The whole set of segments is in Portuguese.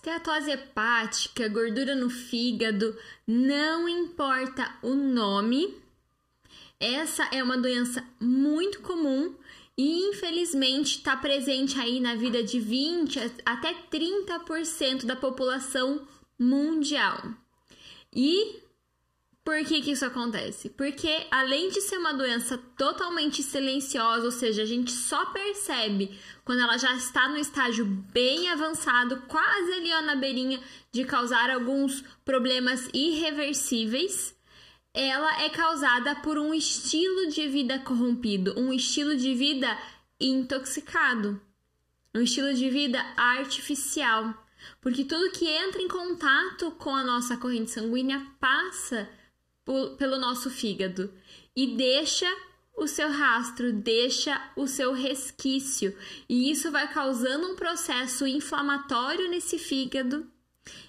Esteatose hepática, gordura no fígado, não importa o nome, essa é uma doença muito comum e infelizmente está presente aí na vida de 20 até 30% da população mundial. E por que, que isso acontece? Porque além de ser uma doença totalmente silenciosa, ou seja, a gente só percebe quando ela já está no estágio bem avançado, quase ali ó, na beirinha de causar alguns problemas irreversíveis, ela é causada por um estilo de vida corrompido, um estilo de vida intoxicado, um estilo de vida artificial. Porque tudo que entra em contato com a nossa corrente sanguínea passa pelo nosso fígado e deixa o seu rastro, deixa o seu resquício, e isso vai causando um processo inflamatório nesse fígado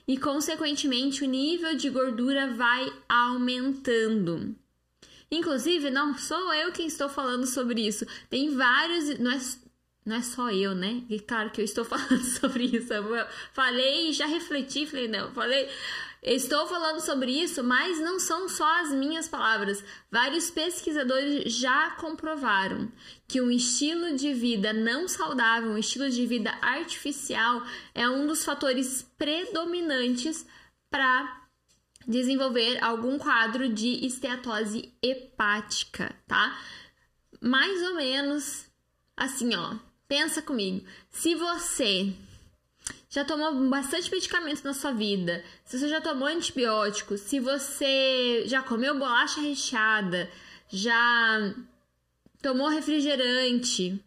e, consequentemente, o nível de gordura vai aumentando. Inclusive, não sou eu quem estou falando sobre isso. Tem vários. Não é, não é só eu, né? E claro que eu estou falando sobre isso. Eu falei, já refleti, falei, não, falei. Estou falando sobre isso, mas não são só as minhas palavras. Vários pesquisadores já comprovaram que um estilo de vida não saudável, um estilo de vida artificial, é um dos fatores predominantes para desenvolver algum quadro de esteatose hepática, tá? Mais ou menos assim, ó. Pensa comigo. Se você já tomou bastante medicamento na sua vida, se você já tomou antibiótico, se você já comeu bolacha recheada, já tomou refrigerante,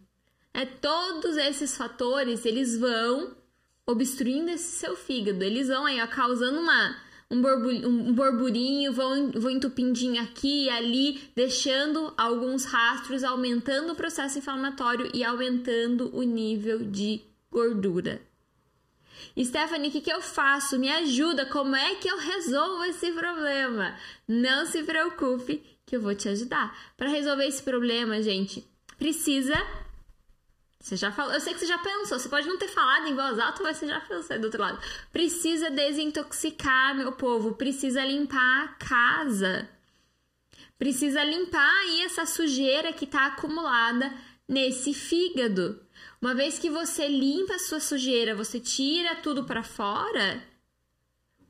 é, todos esses fatores eles vão obstruindo esse seu fígado, eles vão aí ó, causando uma um, borbulho, um borburinho, vão, vão entupindo aqui e ali, deixando alguns rastros, aumentando o processo inflamatório e aumentando o nível de gordura. Stephanie, o que, que eu faço? Me ajuda, como é que eu resolvo esse problema? Não se preocupe que eu vou te ajudar. Para resolver esse problema, gente, precisa. Você já falou, eu sei que você já pensou, você pode não ter falado em voz alta, mas você já pensou do outro lado. Precisa desintoxicar, meu povo, precisa limpar a casa. Precisa limpar aí essa sujeira que está acumulada nesse fígado. Uma vez que você limpa a sua sujeira, você tira tudo para fora,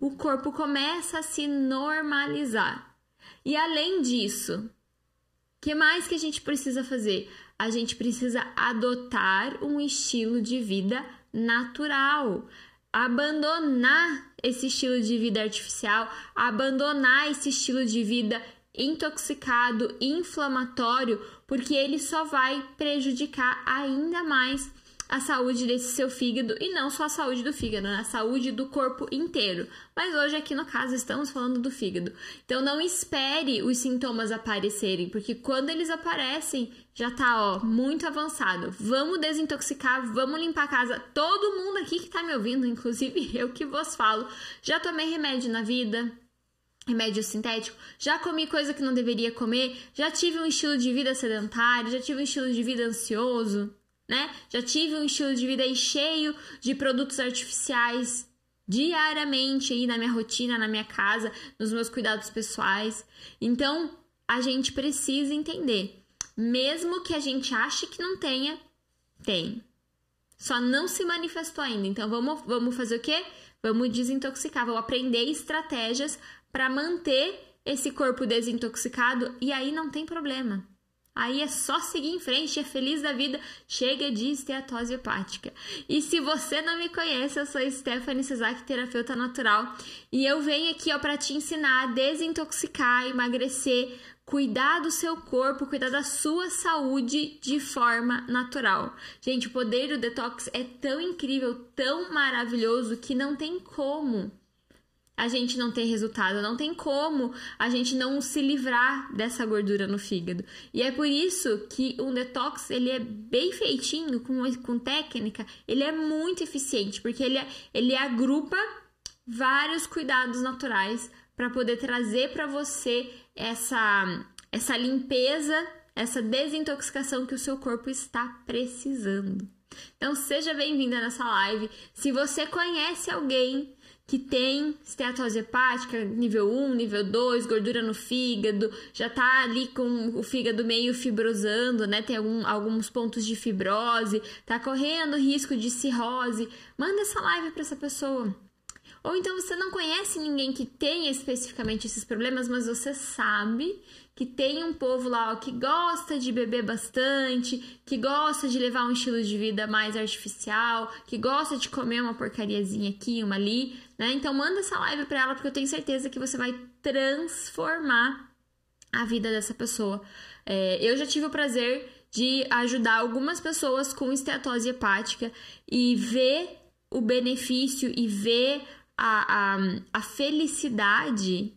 o corpo começa a se normalizar. E além disso, o que mais que a gente precisa fazer? A gente precisa adotar um estilo de vida natural, abandonar esse estilo de vida artificial, abandonar esse estilo de vida intoxicado, inflamatório, porque ele só vai prejudicar ainda mais a saúde desse seu fígado e não só a saúde do fígado, né? a saúde do corpo inteiro. Mas hoje aqui no caso estamos falando do fígado. Então não espere os sintomas aparecerem, porque quando eles aparecem já tá ó muito avançado. Vamos desintoxicar, vamos limpar a casa. Todo mundo aqui que tá me ouvindo, inclusive eu que vos falo, já tomei remédio na vida, remédio sintético, já comi coisa que não deveria comer, já tive um estilo de vida sedentário, já tive um estilo de vida ansioso, né? Já tive um estilo de vida aí cheio de produtos artificiais diariamente aí na minha rotina, na minha casa, nos meus cuidados pessoais. Então, a gente precisa entender, mesmo que a gente ache que não tenha, tem. Só não se manifestou ainda. Então, vamos, vamos fazer o quê? Vamos desintoxicar, vamos aprender estratégias para manter esse corpo desintoxicado e aí não tem problema. Aí é só seguir em frente, é feliz da vida, chega de esteatose hepática. E se você não me conhece, eu sou Stephanie Cesar, terapeuta natural, e eu venho aqui ó para te ensinar a desintoxicar, emagrecer, cuidar do seu corpo, cuidar da sua saúde de forma natural. Gente, o poder do detox é tão incrível, tão maravilhoso que não tem como a gente não ter resultado, não tem como a gente não se livrar dessa gordura no fígado. E é por isso que um detox, ele é bem feitinho, com, com técnica, ele é muito eficiente, porque ele, ele agrupa vários cuidados naturais para poder trazer para você essa, essa limpeza, essa desintoxicação que o seu corpo está precisando. Então seja bem-vinda nessa live. Se você conhece alguém que tem esteatose hepática, nível 1, nível 2, gordura no fígado, já tá ali com o fígado meio fibrosando, né? Tem algum, alguns pontos de fibrose, tá correndo risco de cirrose, manda essa live para essa pessoa. Ou então você não conhece ninguém que tenha especificamente esses problemas, mas você sabe que tem um povo lá ó, que gosta de beber bastante, que gosta de levar um estilo de vida mais artificial, que gosta de comer uma porcariazinha aqui, uma ali, né? Então manda essa live para ela porque eu tenho certeza que você vai transformar a vida dessa pessoa. É, eu já tive o prazer de ajudar algumas pessoas com esteatose hepática e ver o benefício e ver a, a, a felicidade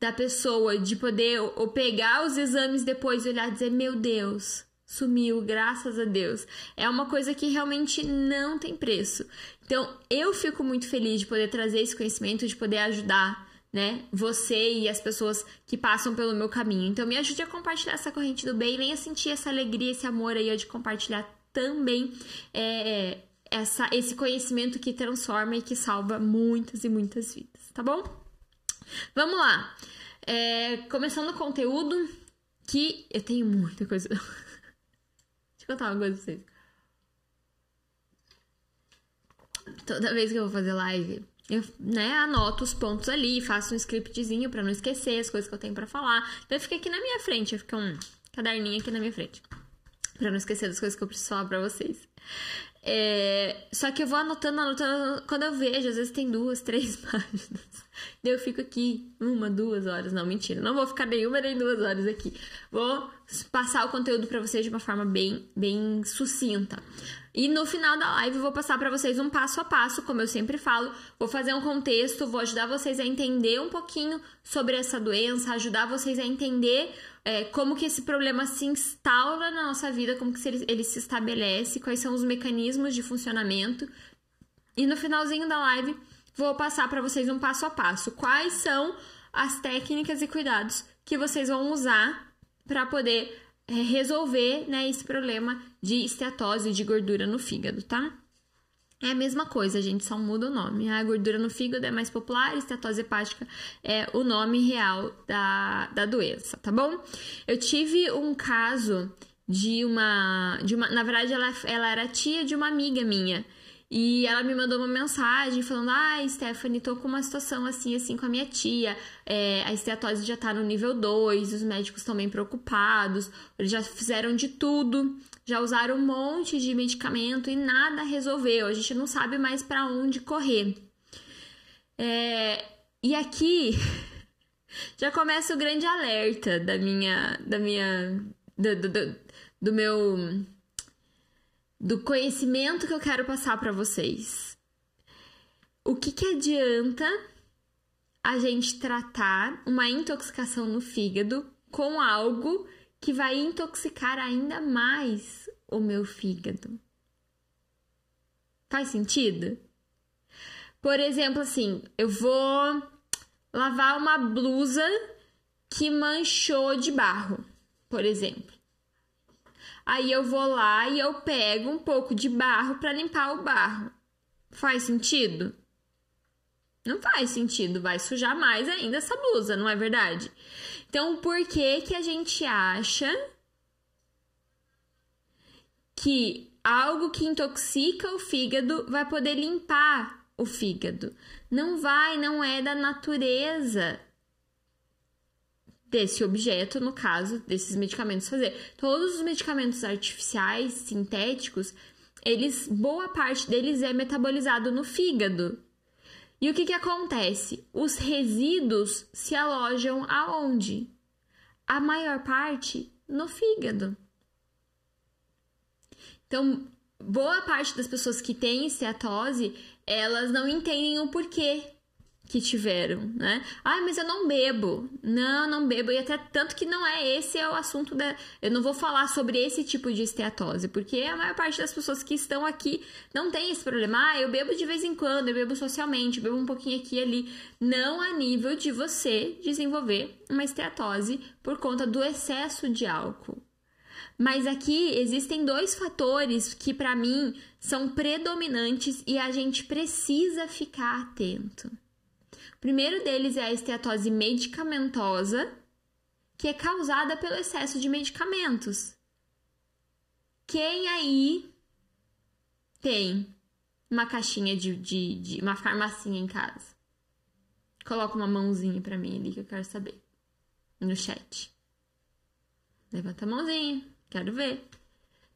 da pessoa de poder ou pegar os exames depois e olhar e dizer: Meu Deus, sumiu, graças a Deus. É uma coisa que realmente não tem preço. Então, eu fico muito feliz de poder trazer esse conhecimento, de poder ajudar, né, você e as pessoas que passam pelo meu caminho. Então, me ajude a compartilhar essa corrente do bem, venha sentir essa alegria, esse amor aí de compartilhar também é, essa, esse conhecimento que transforma e que salva muitas e muitas vidas, tá bom? Vamos lá. É, começando o conteúdo, que eu tenho muita coisa. Deixa eu contar uma coisa pra vocês. Toda vez que eu vou fazer live, eu né, anoto os pontos ali, faço um scriptzinho para não esquecer as coisas que eu tenho para falar. Então eu fico aqui na minha frente, eu fico um caderninho aqui na minha frente. Pra não esquecer das coisas que eu preciso falar pra vocês. É, só que eu vou anotando, anotando. Quando eu vejo, às vezes tem duas, três páginas. Daí eu fico aqui uma, duas horas. Não, mentira. Não vou ficar nenhuma nem duas horas aqui. Vou passar o conteúdo para vocês de uma forma bem, bem sucinta. E no final da live vou passar para vocês um passo a passo, como eu sempre falo. Vou fazer um contexto, vou ajudar vocês a entender um pouquinho sobre essa doença, ajudar vocês a entender é, como que esse problema se instaura na nossa vida, como que ele, ele se estabelece, quais são os mecanismos de funcionamento. E no finalzinho da live vou passar para vocês um passo a passo. Quais são as técnicas e cuidados que vocês vão usar para poder é, resolver né, esse problema de esteatose de gordura no fígado, tá? É a mesma coisa, gente, só muda o nome. A gordura no fígado é mais popular, esteatose hepática é o nome real da, da doença, tá bom? Eu tive um caso de uma. De uma na verdade, ela, ela era tia de uma amiga minha. E ela me mandou uma mensagem falando: Ai, ah, Stephanie, tô com uma situação assim, assim com a minha tia. É, a esteatose já tá no nível 2, os médicos estão bem preocupados, eles já fizeram de tudo, já usaram um monte de medicamento e nada resolveu. A gente não sabe mais para onde correr. É, e aqui já começa o grande alerta da minha. da minha. do, do, do, do meu do conhecimento que eu quero passar para vocês. O que, que adianta a gente tratar uma intoxicação no fígado com algo que vai intoxicar ainda mais o meu fígado? Faz sentido? Por exemplo, assim, eu vou lavar uma blusa que manchou de barro, por exemplo. Aí eu vou lá e eu pego um pouco de barro para limpar o barro. Faz sentido? Não faz sentido, vai sujar mais ainda essa blusa, não é verdade? Então, por que que a gente acha que algo que intoxica o fígado vai poder limpar o fígado? Não vai, não é da natureza desse objeto, no caso desses medicamentos fazer. Todos os medicamentos artificiais, sintéticos, eles boa parte deles é metabolizado no fígado. E o que que acontece? Os resíduos se alojam aonde? A maior parte no fígado. Então, boa parte das pessoas que têm esteatose, elas não entendem o porquê que tiveram, né? Ai, mas eu não bebo. Não, não bebo. E até tanto que não é esse é o assunto da. Eu não vou falar sobre esse tipo de esteatose, porque a maior parte das pessoas que estão aqui não tem esse problema. Ah, eu bebo de vez em quando, eu bebo socialmente, eu bebo um pouquinho aqui e ali. Não a nível de você desenvolver uma esteatose por conta do excesso de álcool. Mas aqui existem dois fatores que para mim são predominantes e a gente precisa ficar atento. Primeiro deles é a esteatose medicamentosa, que é causada pelo excesso de medicamentos. Quem aí tem uma caixinha de, de, de uma farmacinha em casa? Coloca uma mãozinha para mim ali que eu quero saber no chat. Levanta a mãozinha. Quero ver.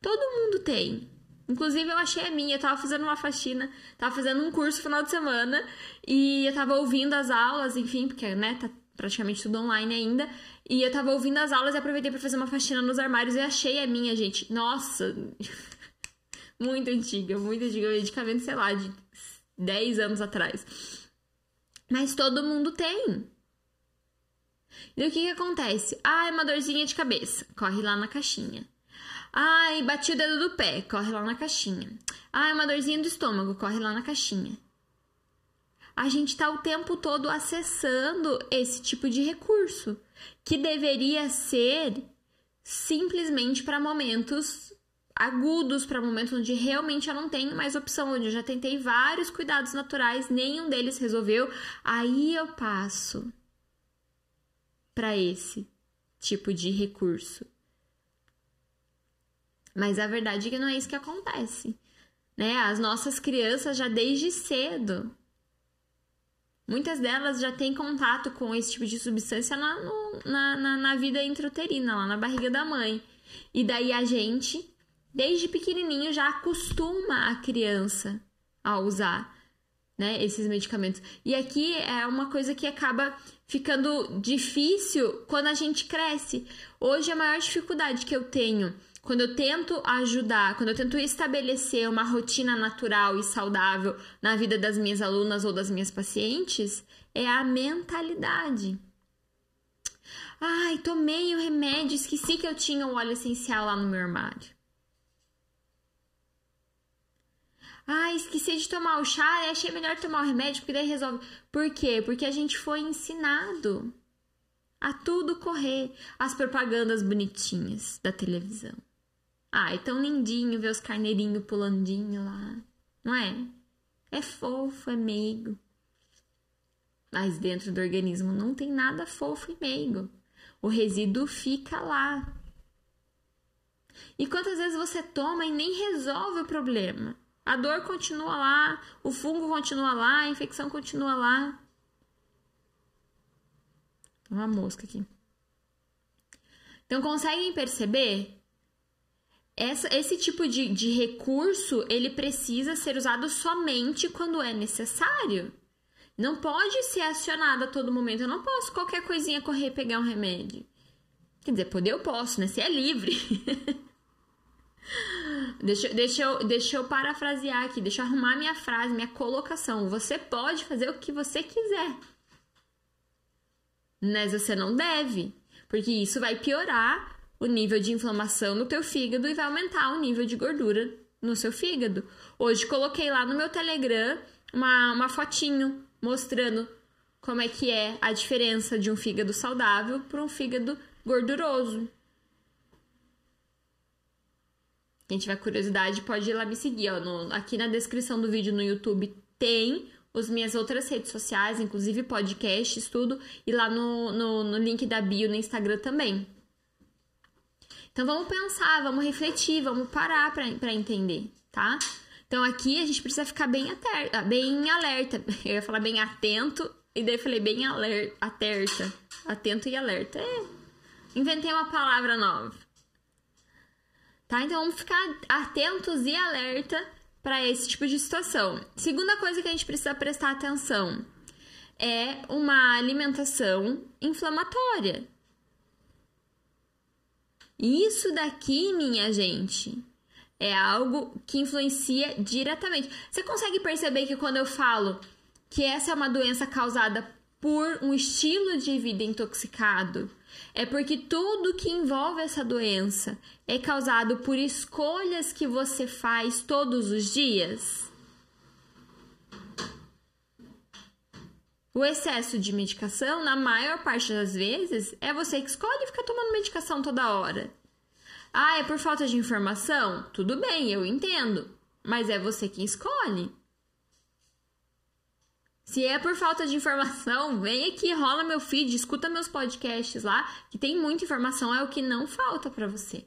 Todo mundo tem. Inclusive, eu achei a minha. Eu tava fazendo uma faxina, tava fazendo um curso final de semana e eu tava ouvindo as aulas, enfim, porque, né, tá praticamente tudo online ainda. E eu tava ouvindo as aulas e aproveitei para fazer uma faxina nos armários e achei a minha, gente. Nossa! muito antiga, muito antiga. Medicamento, sei lá, de 10 anos atrás. Mas todo mundo tem. E o que, que acontece? Ah, é uma dorzinha de cabeça. Corre lá na caixinha. Ai, bati o dedo do pé. Corre lá na caixinha. É uma dorzinha do estômago. Corre lá na caixinha. A gente está o tempo todo acessando esse tipo de recurso que deveria ser simplesmente para momentos agudos, para momentos onde realmente eu não tenho mais opção, onde eu já tentei vários cuidados naturais, nenhum deles resolveu. Aí eu passo para esse tipo de recurso. Mas a verdade é que não é isso que acontece. Né? As nossas crianças já desde cedo. Muitas delas já têm contato com esse tipo de substância na, no, na, na, na vida intrauterina, lá na barriga da mãe. E daí a gente, desde pequenininho, já acostuma a criança a usar né, esses medicamentos. E aqui é uma coisa que acaba ficando difícil quando a gente cresce. Hoje a maior dificuldade que eu tenho quando eu tento ajudar, quando eu tento estabelecer uma rotina natural e saudável na vida das minhas alunas ou das minhas pacientes, é a mentalidade. Ai, tomei o remédio, esqueci que eu tinha o óleo essencial lá no meu armário. Ah, esqueci de tomar o chá achei melhor tomar o remédio porque daí resolve. Por quê? Porque a gente foi ensinado a tudo correr as propagandas bonitinhas da televisão. Ah, é tão lindinho ver os carneirinhos pulandinho lá, não é? É fofo, é meigo. Mas dentro do organismo não tem nada fofo e meigo. O resíduo fica lá. E quantas vezes você toma e nem resolve o problema? A dor continua lá, o fungo continua lá, a infecção continua lá. Uma mosca aqui. Então, conseguem perceber? Essa, esse tipo de, de recurso, ele precisa ser usado somente quando é necessário. Não pode ser acionado a todo momento. Eu não posso qualquer coisinha correr e pegar um remédio. Quer dizer, poder eu posso, né? Você é livre. Deixa, deixa, eu, deixa eu parafrasear aqui, deixa eu arrumar minha frase, minha colocação. Você pode fazer o que você quiser. Mas você não deve, porque isso vai piorar o nível de inflamação no teu fígado e vai aumentar o nível de gordura no seu fígado. Hoje coloquei lá no meu Telegram uma, uma fotinho mostrando como é que é a diferença de um fígado saudável para um fígado gorduroso. Quem tiver curiosidade pode ir lá me seguir. Ó, no, aqui na descrição do vídeo no YouTube tem as minhas outras redes sociais, inclusive podcasts, tudo. E lá no, no, no link da bio no Instagram também. Então vamos pensar, vamos refletir, vamos parar para entender, tá? Então aqui a gente precisa ficar bem, aterta, bem alerta. Eu ia falar bem atento, e daí eu falei bem alerta, aterta. Atento e alerta. É, inventei uma palavra nova tá? Então vamos ficar atentos e alerta para esse tipo de situação. Segunda coisa que a gente precisa prestar atenção é uma alimentação inflamatória. Isso daqui, minha gente, é algo que influencia diretamente. Você consegue perceber que quando eu falo que essa é uma doença causada por um estilo de vida intoxicado, é porque tudo que envolve essa doença é causado por escolhas que você faz todos os dias. O excesso de medicação, na maior parte das vezes, é você que escolhe ficar tomando medicação toda hora. Ah, é por falta de informação? Tudo bem, eu entendo. Mas é você que escolhe. Se é por falta de informação, vem aqui, rola meu feed, escuta meus podcasts lá, que tem muita informação, é o que não falta para você.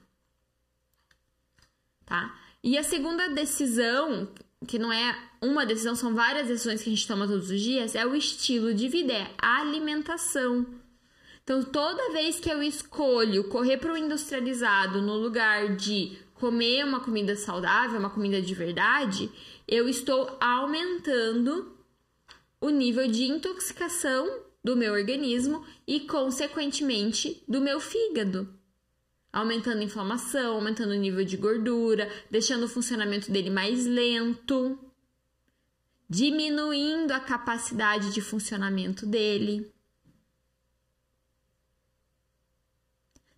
Tá? E a segunda decisão, que não é uma decisão, são várias decisões que a gente toma todos os dias, é o estilo de vida, é a alimentação. Então, toda vez que eu escolho correr para o industrializado no lugar de comer uma comida saudável, uma comida de verdade, eu estou aumentando o nível de intoxicação do meu organismo e, consequentemente, do meu fígado. Aumentando a inflamação, aumentando o nível de gordura, deixando o funcionamento dele mais lento, diminuindo a capacidade de funcionamento dele.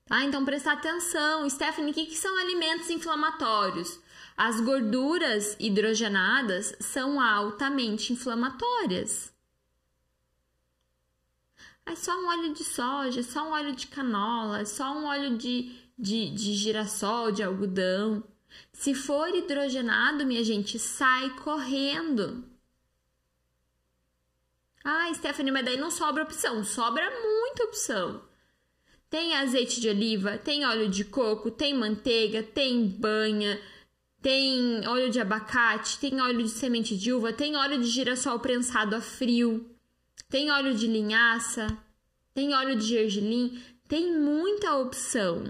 Tá? Então, prestar atenção. Stephanie, o que, que são alimentos inflamatórios? As gorduras hidrogenadas são altamente inflamatórias. É só um óleo de soja, é só um óleo de canola, é só um óleo de, de, de girassol, de algodão. Se for hidrogenado, minha gente, sai correndo. Ah, Stephanie, mas daí não sobra opção. Sobra muita opção. Tem azeite de oliva, tem óleo de coco, tem manteiga, tem banha, tem óleo de abacate, tem óleo de semente de uva, tem óleo de girassol prensado a frio, tem óleo de linhaça, tem óleo de gergelim, tem muita opção.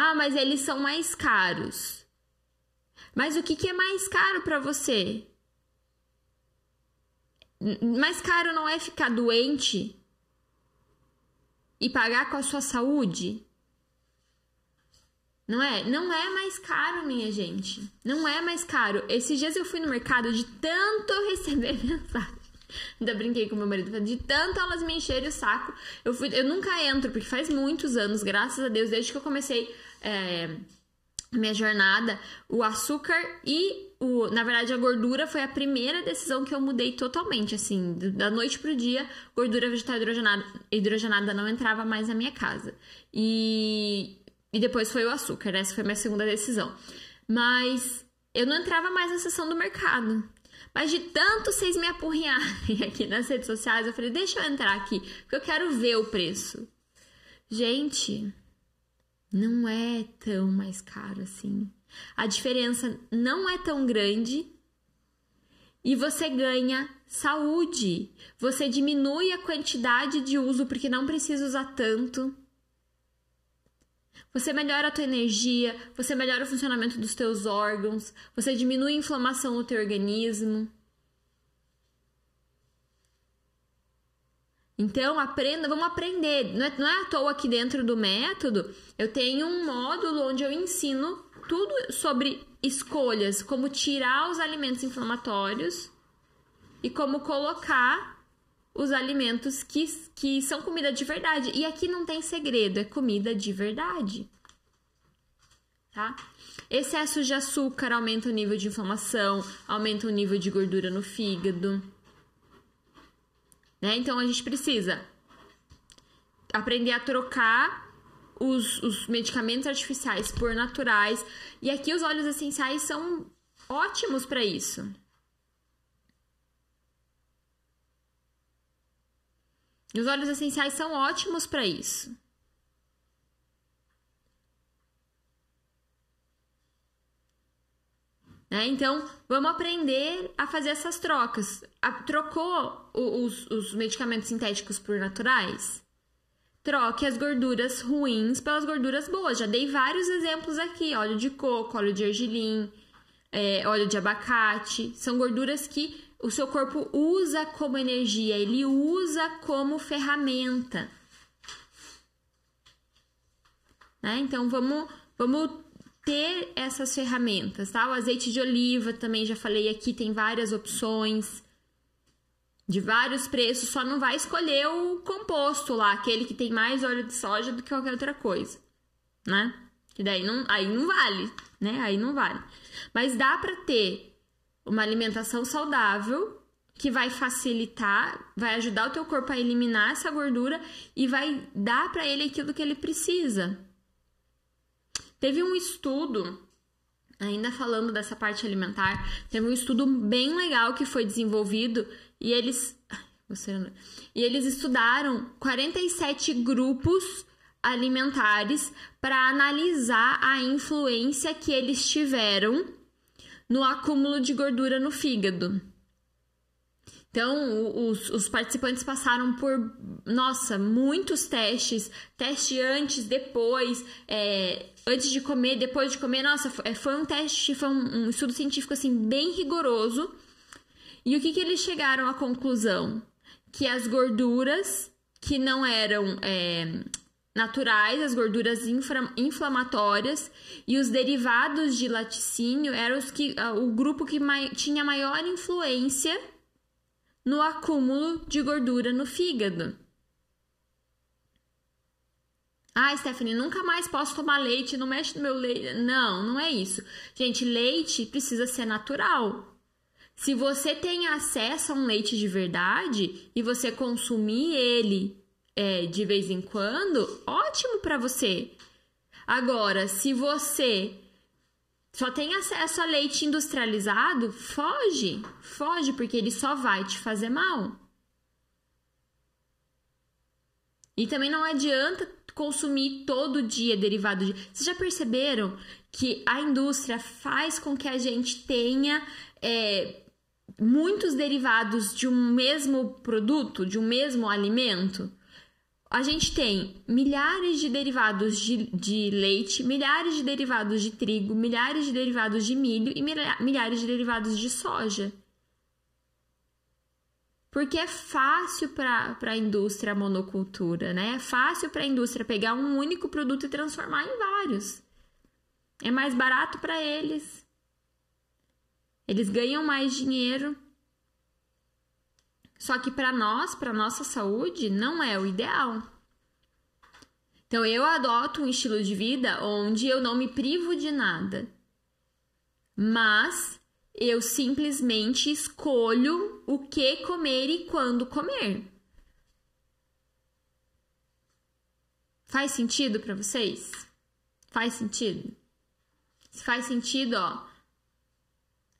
Ah, mas eles são mais caros. Mas o que, que é mais caro para você? Mais caro não é ficar doente e pagar com a sua saúde? Não é? Não é mais caro, minha gente. Não é mais caro. Esses dias eu fui no mercado de tanto receber mensagem. Ainda brinquei com meu marido, de tanto elas me encherem o saco. Eu, fui, eu nunca entro, porque faz muitos anos, graças a Deus, desde que eu comecei é, minha jornada, o açúcar e o, na verdade, a gordura foi a primeira decisão que eu mudei totalmente, assim, da noite pro dia, gordura vegetal hidrogenada, hidrogenada não entrava mais na minha casa. E e depois foi o açúcar, essa foi minha segunda decisão. Mas eu não entrava mais na sessão do mercado. Mas de tanto vocês me apurriarem aqui nas redes sociais, eu falei, deixa eu entrar aqui, porque eu quero ver o preço. Gente, não é tão mais caro assim. A diferença não é tão grande e você ganha saúde. Você diminui a quantidade de uso porque não precisa usar tanto. Você melhora a tua energia, você melhora o funcionamento dos teus órgãos, você diminui a inflamação no teu organismo. Então, aprenda, vamos aprender. Não é, não é à toa aqui dentro do método, eu tenho um módulo onde eu ensino tudo sobre escolhas, como tirar os alimentos inflamatórios e como colocar os alimentos que, que são comida de verdade. E aqui não tem segredo, é comida de verdade. Tá? Excesso de açúcar aumenta o nível de inflamação, aumenta o nível de gordura no fígado. Né? Então a gente precisa aprender a trocar os, os medicamentos artificiais por naturais. E aqui os óleos essenciais são ótimos para isso. Os óleos essenciais são ótimos para isso. Né? Então, vamos aprender a fazer essas trocas. A, trocou os, os medicamentos sintéticos por naturais? Troque as gorduras ruins pelas gorduras boas. Já dei vários exemplos aqui: óleo de coco, óleo de argilim, é, óleo de abacate. São gorduras que o seu corpo usa como energia, ele usa como ferramenta. Né? Então vamos, vamos ter essas ferramentas, tá? O azeite de oliva também já falei aqui, tem várias opções de vários preços, só não vai escolher o composto lá, aquele que tem mais óleo de soja do que qualquer outra coisa, né? Que daí não, aí não vale, né? Aí não vale. Mas dá para ter uma alimentação saudável que vai facilitar, vai ajudar o teu corpo a eliminar essa gordura e vai dar para ele aquilo que ele precisa. Teve um estudo, ainda falando dessa parte alimentar, teve um estudo bem legal que foi desenvolvido e eles e eles estudaram 47 grupos alimentares para analisar a influência que eles tiveram no acúmulo de gordura no fígado. Então, os, os, participantes passaram por, nossa, muitos testes, teste antes, depois, é, antes de comer, depois de comer. Nossa, foi, foi um teste, foi um, um, estudo científico, assim, bem rigoroso. E o que, que eles chegaram à conclusão? Que as gorduras que não eram é, naturais, as gorduras inflamatórias e os derivados de laticínio eram os que, o grupo que mai, tinha maior influência no acúmulo de gordura no fígado. Ah, Stephanie, nunca mais posso tomar leite, não mexe no meu leite. Não, não é isso. Gente, leite precisa ser natural. Se você tem acesso a um leite de verdade e você consumir ele é, de vez em quando, ótimo para você. Agora, se você só tem acesso a leite industrializado, foge, foge, porque ele só vai te fazer mal. E também não adianta consumir todo dia derivado de. Vocês já perceberam que a indústria faz com que a gente tenha é, muitos derivados de um mesmo produto, de um mesmo alimento? A gente tem milhares de derivados de, de, leite, milhares de derivados de trigo, milhares de derivados de milho e milhares de derivados de soja. Porque é fácil para a indústria monocultura, né? É fácil para a indústria pegar um único produto e transformar em vários. É mais barato para eles. Eles ganham mais dinheiro só que para nós, para nossa saúde, não é o ideal. Então eu adoto um estilo de vida onde eu não me privo de nada. Mas eu simplesmente escolho o que comer e quando comer. Faz sentido para vocês? Faz sentido? Se faz sentido, ó,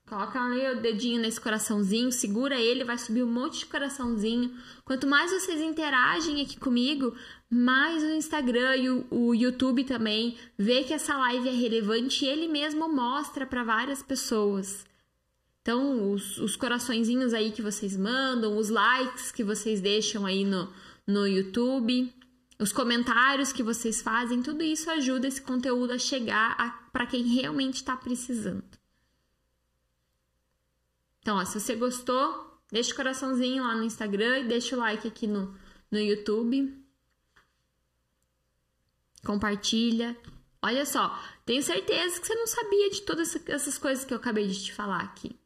Coloca ali o dedinho nesse coraçãozinho, segura ele, vai subir um monte de coraçãozinho. Quanto mais vocês interagem aqui comigo, mais o Instagram e o, o YouTube também vê que essa live é relevante e ele mesmo mostra para várias pessoas. Então, os, os coraçõezinhos aí que vocês mandam, os likes que vocês deixam aí no, no YouTube, os comentários que vocês fazem, tudo isso ajuda esse conteúdo a chegar para quem realmente está precisando. Então, ó, se você gostou, deixa o coraçãozinho lá no Instagram e deixa o like aqui no, no YouTube. Compartilha. Olha só, tenho certeza que você não sabia de todas essas coisas que eu acabei de te falar aqui.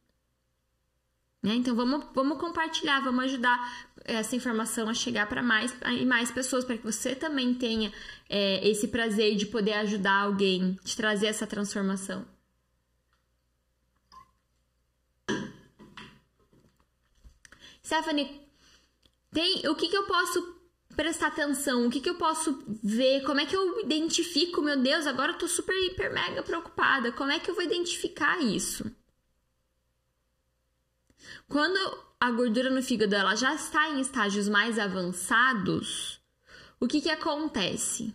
Né? Então vamos, vamos compartilhar, vamos ajudar essa informação a chegar para mais e mais pessoas, para que você também tenha é, esse prazer de poder ajudar alguém, de trazer essa transformação. Stephanie, tem, o que, que eu posso prestar atenção? O que, que eu posso ver? Como é que eu identifico? Meu Deus, agora eu tô super, hiper, mega preocupada. Como é que eu vou identificar isso? Quando a gordura no fígado ela já está em estágios mais avançados, o que, que acontece?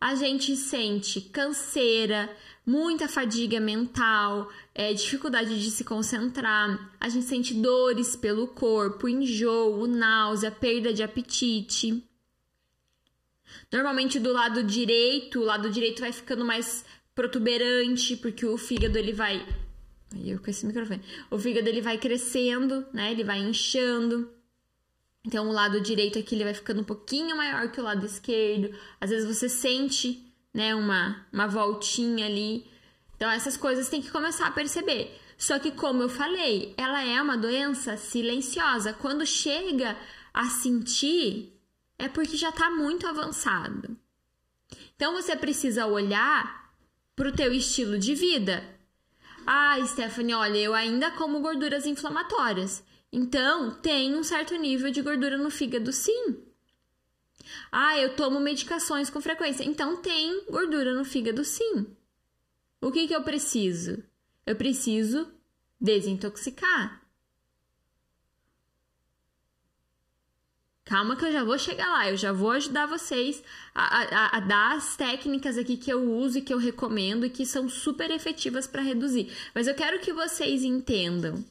A gente sente canseira, muita fadiga mental, é, dificuldade de se concentrar, a gente sente dores pelo corpo, enjoo, náusea, perda de apetite. Normalmente do lado direito, o lado direito vai ficando mais protuberante, porque o fígado ele vai. Eu com esse microfone. O fígado ele vai crescendo, né? Ele vai inchando. Então o lado direito aqui ele vai ficando um pouquinho maior que o lado esquerdo. Às vezes você sente né, uma, uma voltinha ali. Então, essas coisas tem que começar a perceber. Só que, como eu falei, ela é uma doença silenciosa. Quando chega a sentir, é porque já está muito avançado. Então, você precisa olhar para o teu estilo de vida. Ah, Stephanie, olha, eu ainda como gorduras inflamatórias. Então, tem um certo nível de gordura no fígado, sim. Ah, eu tomo medicações com frequência. Então, tem gordura no fígado, sim. O que, que eu preciso? Eu preciso desintoxicar. Calma que eu já vou chegar lá, eu já vou ajudar vocês a, a, a, dar as técnicas aqui que eu uso e que eu recomendo e que são super efetivas para reduzir. Mas eu quero que vocês entendam.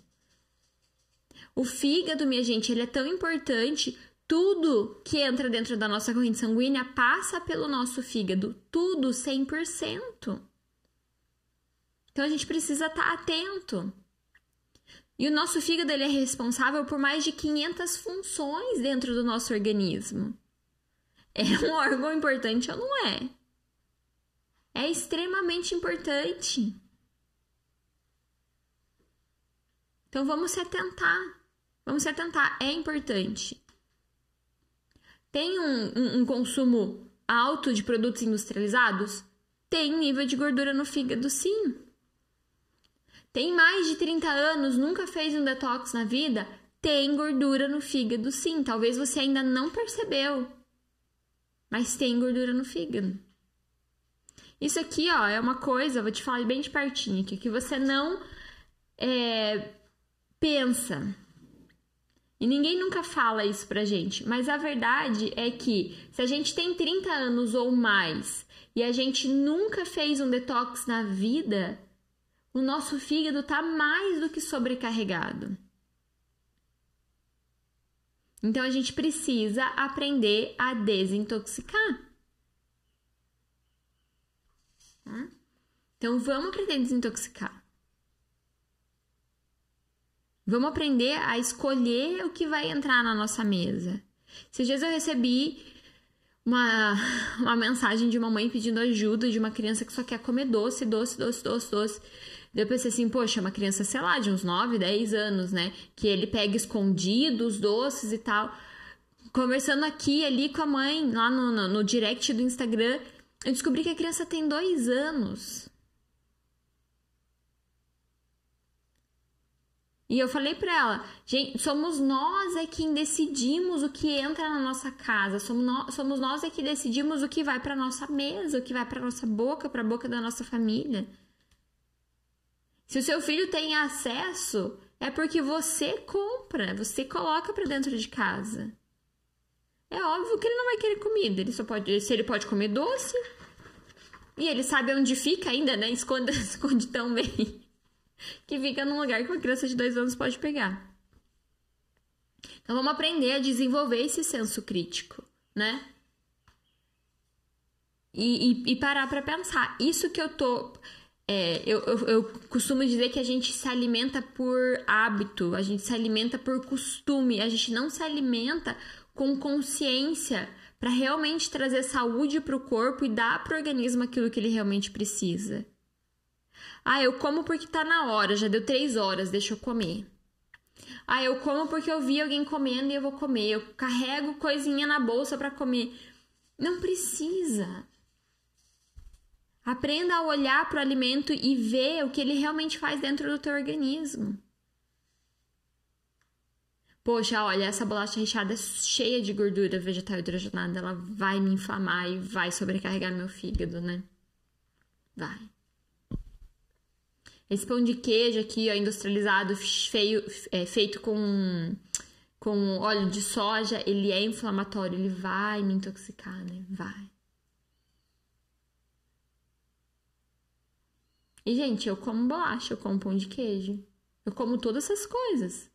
O fígado, minha gente, ele é tão importante. Tudo que entra dentro da nossa corrente sanguínea passa pelo nosso fígado. Tudo 100%. Então a gente precisa estar tá atento. E o nosso fígado ele é responsável por mais de 500 funções dentro do nosso organismo. É um órgão importante ou não é? É extremamente importante. Então vamos se atentar. Vamos se atentar, é importante. Tem um, um, um consumo alto de produtos industrializados? Tem nível de gordura no fígado, sim. Tem mais de 30 anos, nunca fez um detox na vida? Tem gordura no fígado, sim. Talvez você ainda não percebeu, mas tem gordura no fígado. Isso aqui, ó, é uma coisa, vou te falar bem de pertinho aqui, que você não é, pensa. E ninguém nunca fala isso pra gente, mas a verdade é que se a gente tem 30 anos ou mais e a gente nunca fez um detox na vida, o nosso fígado está mais do que sobrecarregado. Então a gente precisa aprender a desintoxicar. Tá? Então vamos aprender a desintoxicar. Vamos aprender a escolher o que vai entrar na nossa mesa. Esses dias eu recebi uma, uma mensagem de uma mãe pedindo ajuda de uma criança que só quer comer doce, doce, doce, doce, doce. Eu pensei assim, poxa, uma criança, sei lá, de uns 9, 10 anos, né? Que ele pega escondidos, doces e tal. Conversando aqui, ali com a mãe, lá no, no, no direct do Instagram, eu descobri que a criança tem dois anos. E eu falei para ela, gente, somos nós é quem decidimos o que entra na nossa casa, somos nós, somos nós é que decidimos o que vai para nossa mesa, o que vai para nossa boca, para a boca da nossa família. Se o seu filho tem acesso, é porque você compra, você coloca para dentro de casa. É óbvio que ele não vai querer comida, ele só pode, se ele pode comer doce, e ele sabe onde fica ainda, né? Esconde, esconde tão bem. Que fica num lugar que uma criança de dois anos pode pegar. Então vamos aprender a desenvolver esse senso crítico, né? E, e, e parar para pensar. Isso que eu tô. É, eu, eu, eu, costumo dizer que a gente se alimenta por hábito, a gente se alimenta por costume, a gente não se alimenta com consciência para realmente trazer saúde para o corpo e dar para o organismo aquilo que ele realmente precisa. Ah, eu como porque tá na hora, já deu três horas, deixa eu comer. Ah, eu como porque eu vi alguém comendo e eu vou comer. Eu carrego coisinha na bolsa para comer. Não precisa. Aprenda a olhar para o alimento e ver o que ele realmente faz dentro do teu organismo. Poxa, olha, essa bolacha recheada é cheia de gordura vegetal hidrogenada, ela vai me inflamar e vai sobrecarregar meu fígado, né? Vai. Esse pão de queijo aqui, ó, industrializado, feio, é, feito com, com óleo de soja, ele é inflamatório, ele vai me intoxicar, né? Vai. E, gente, eu como bolacha, eu como pão de queijo. Eu como todas essas coisas.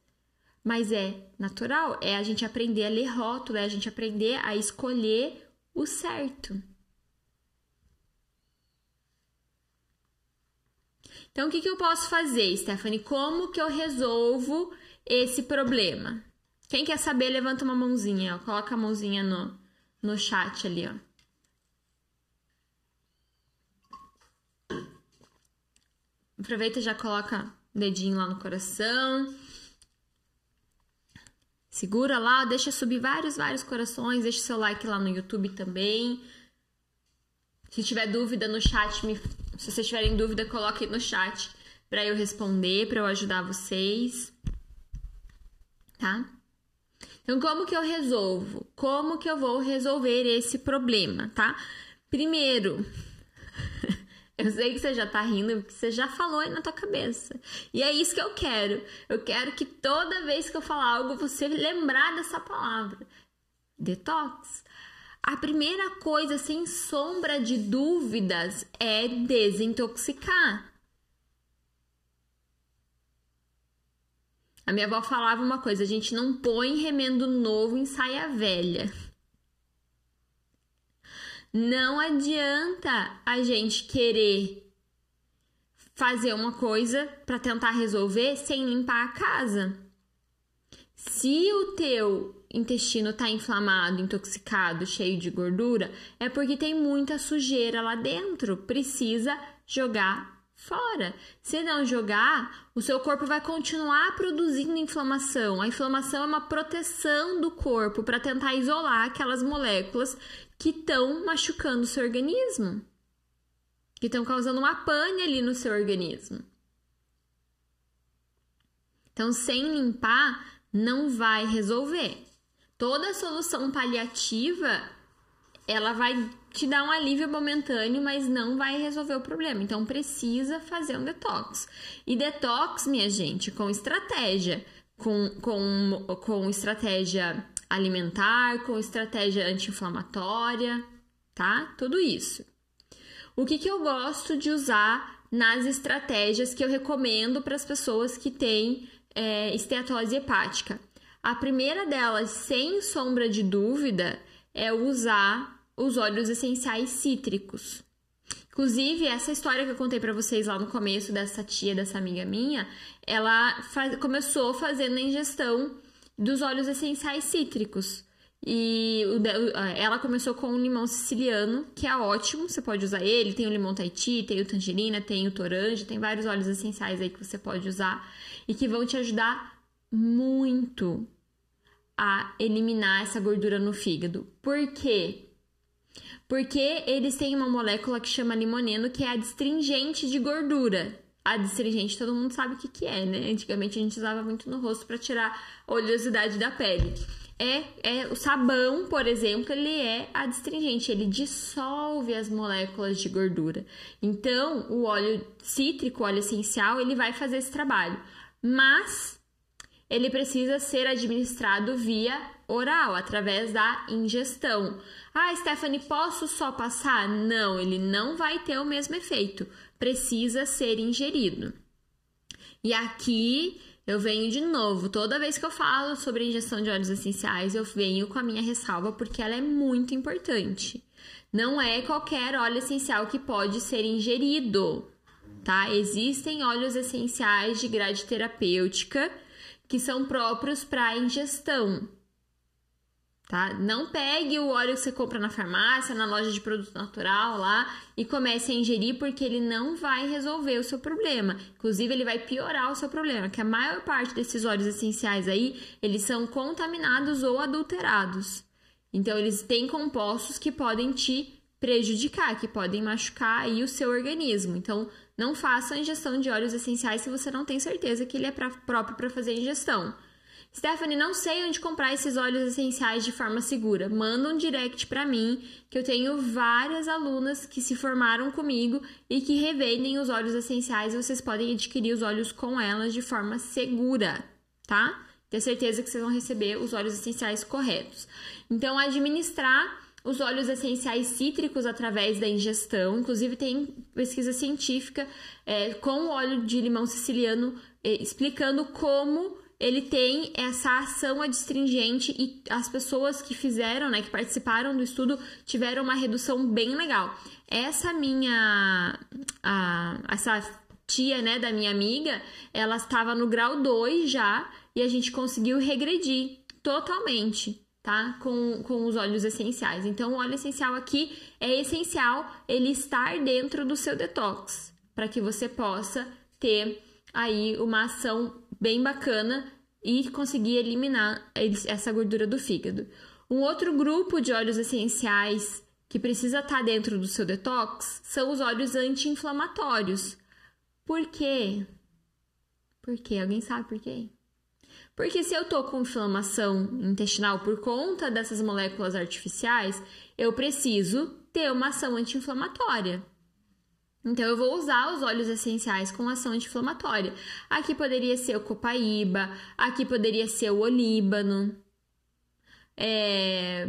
Mas é natural, é a gente aprender a ler rótulo, é a gente aprender a escolher o certo. Então, o que, que eu posso fazer, Stephanie? Como que eu resolvo esse problema? Quem quer saber, levanta uma mãozinha, ó. Coloca a mãozinha no, no chat ali, ó. Aproveita e já coloca o dedinho lá no coração. Segura lá, deixa subir vários, vários corações. Deixa seu like lá no YouTube também. Se tiver dúvida no chat, me... se vocês tiverem dúvida, coloque no chat para eu responder, para eu ajudar vocês. tá? Então, como que eu resolvo? Como que eu vou resolver esse problema, tá? Primeiro, eu sei que você já tá rindo, porque você já falou aí na tua cabeça. E é isso que eu quero. Eu quero que toda vez que eu falar algo, você lembrar dessa palavra. Detox. A primeira coisa, sem sombra de dúvidas, é desintoxicar. A minha avó falava uma coisa: a gente não põe remendo novo em saia velha. Não adianta a gente querer fazer uma coisa para tentar resolver sem limpar a casa. Se o teu intestino está inflamado, intoxicado, cheio de gordura, é porque tem muita sujeira lá dentro. Precisa jogar fora. Se não jogar, o seu corpo vai continuar produzindo inflamação. A inflamação é uma proteção do corpo para tentar isolar aquelas moléculas que estão machucando o seu organismo, que estão causando uma pane ali no seu organismo. Então, sem limpar, não vai resolver. Toda solução paliativa, ela vai te dar um alívio momentâneo, mas não vai resolver o problema. Então precisa fazer um detox. E detox, minha gente, com estratégia, com, com, com estratégia alimentar, com estratégia anti-inflamatória, tá? Tudo isso. O que, que eu gosto de usar nas estratégias que eu recomendo para as pessoas que têm é, esteatose hepática? A primeira delas, sem sombra de dúvida, é usar os óleos essenciais cítricos. Inclusive, essa história que eu contei para vocês lá no começo dessa tia, dessa amiga minha, ela faz, começou fazendo a ingestão dos óleos essenciais cítricos. E ela começou com o limão siciliano, que é ótimo, você pode usar ele. Tem o limão Tahiti, tem o tangerina, tem o toranja, tem vários óleos essenciais aí que você pode usar e que vão te ajudar muito a eliminar essa gordura no fígado. Por quê? Porque eles têm uma molécula que chama limoneno, que é a destringente de gordura. A destringente todo mundo sabe o que, que é, né? Antigamente a gente usava muito no rosto para tirar a oleosidade da pele. É, é o sabão, por exemplo, ele é adstringente, ele dissolve as moléculas de gordura. Então, o óleo cítrico, o óleo essencial, ele vai fazer esse trabalho. Mas ele precisa ser administrado via oral, através da ingestão. Ah, Stephanie, posso só passar? Não, ele não vai ter o mesmo efeito. Precisa ser ingerido. E aqui eu venho de novo. Toda vez que eu falo sobre injeção de óleos essenciais, eu venho com a minha ressalva porque ela é muito importante. Não é qualquer óleo essencial que pode ser ingerido, tá? Existem óleos essenciais de grade terapêutica que são próprios para ingestão. Tá? Não pegue o óleo que você compra na farmácia, na loja de produto natural lá e comece a ingerir porque ele não vai resolver o seu problema. Inclusive, ele vai piorar o seu problema, que a maior parte desses óleos essenciais aí, eles são contaminados ou adulterados. Então, eles têm compostos que podem te prejudicar, que podem machucar aí o seu organismo. Então, não faça a ingestão de óleos essenciais se você não tem certeza que ele é pra, próprio para fazer ingestão. Stephanie, não sei onde comprar esses óleos essenciais de forma segura. Manda um direct para mim, que eu tenho várias alunas que se formaram comigo e que revendem os óleos essenciais vocês podem adquirir os óleos com elas de forma segura, tá? Ter certeza que vocês vão receber os óleos essenciais corretos. Então, administrar os óleos essenciais cítricos através da ingestão. Inclusive, tem pesquisa científica é, com o óleo de limão siciliano é, explicando como ele tem essa ação adstringente e as pessoas que fizeram, né, que participaram do estudo, tiveram uma redução bem legal. Essa minha. A, essa tia, né, da minha amiga, ela estava no grau 2 já e a gente conseguiu regredir totalmente tá? Com, com os óleos essenciais. Então, o óleo essencial aqui é essencial ele estar dentro do seu detox, para que você possa ter aí uma ação bem bacana e conseguir eliminar essa gordura do fígado. Um outro grupo de óleos essenciais que precisa estar tá dentro do seu detox são os óleos anti-inflamatórios. Por quê? Por quê? Alguém sabe por quê? Porque se eu tô com inflamação intestinal por conta dessas moléculas artificiais, eu preciso ter uma ação anti-inflamatória. Então eu vou usar os óleos essenciais com ação anti-inflamatória. Aqui poderia ser o copaíba, aqui poderia ser o olíbano, é...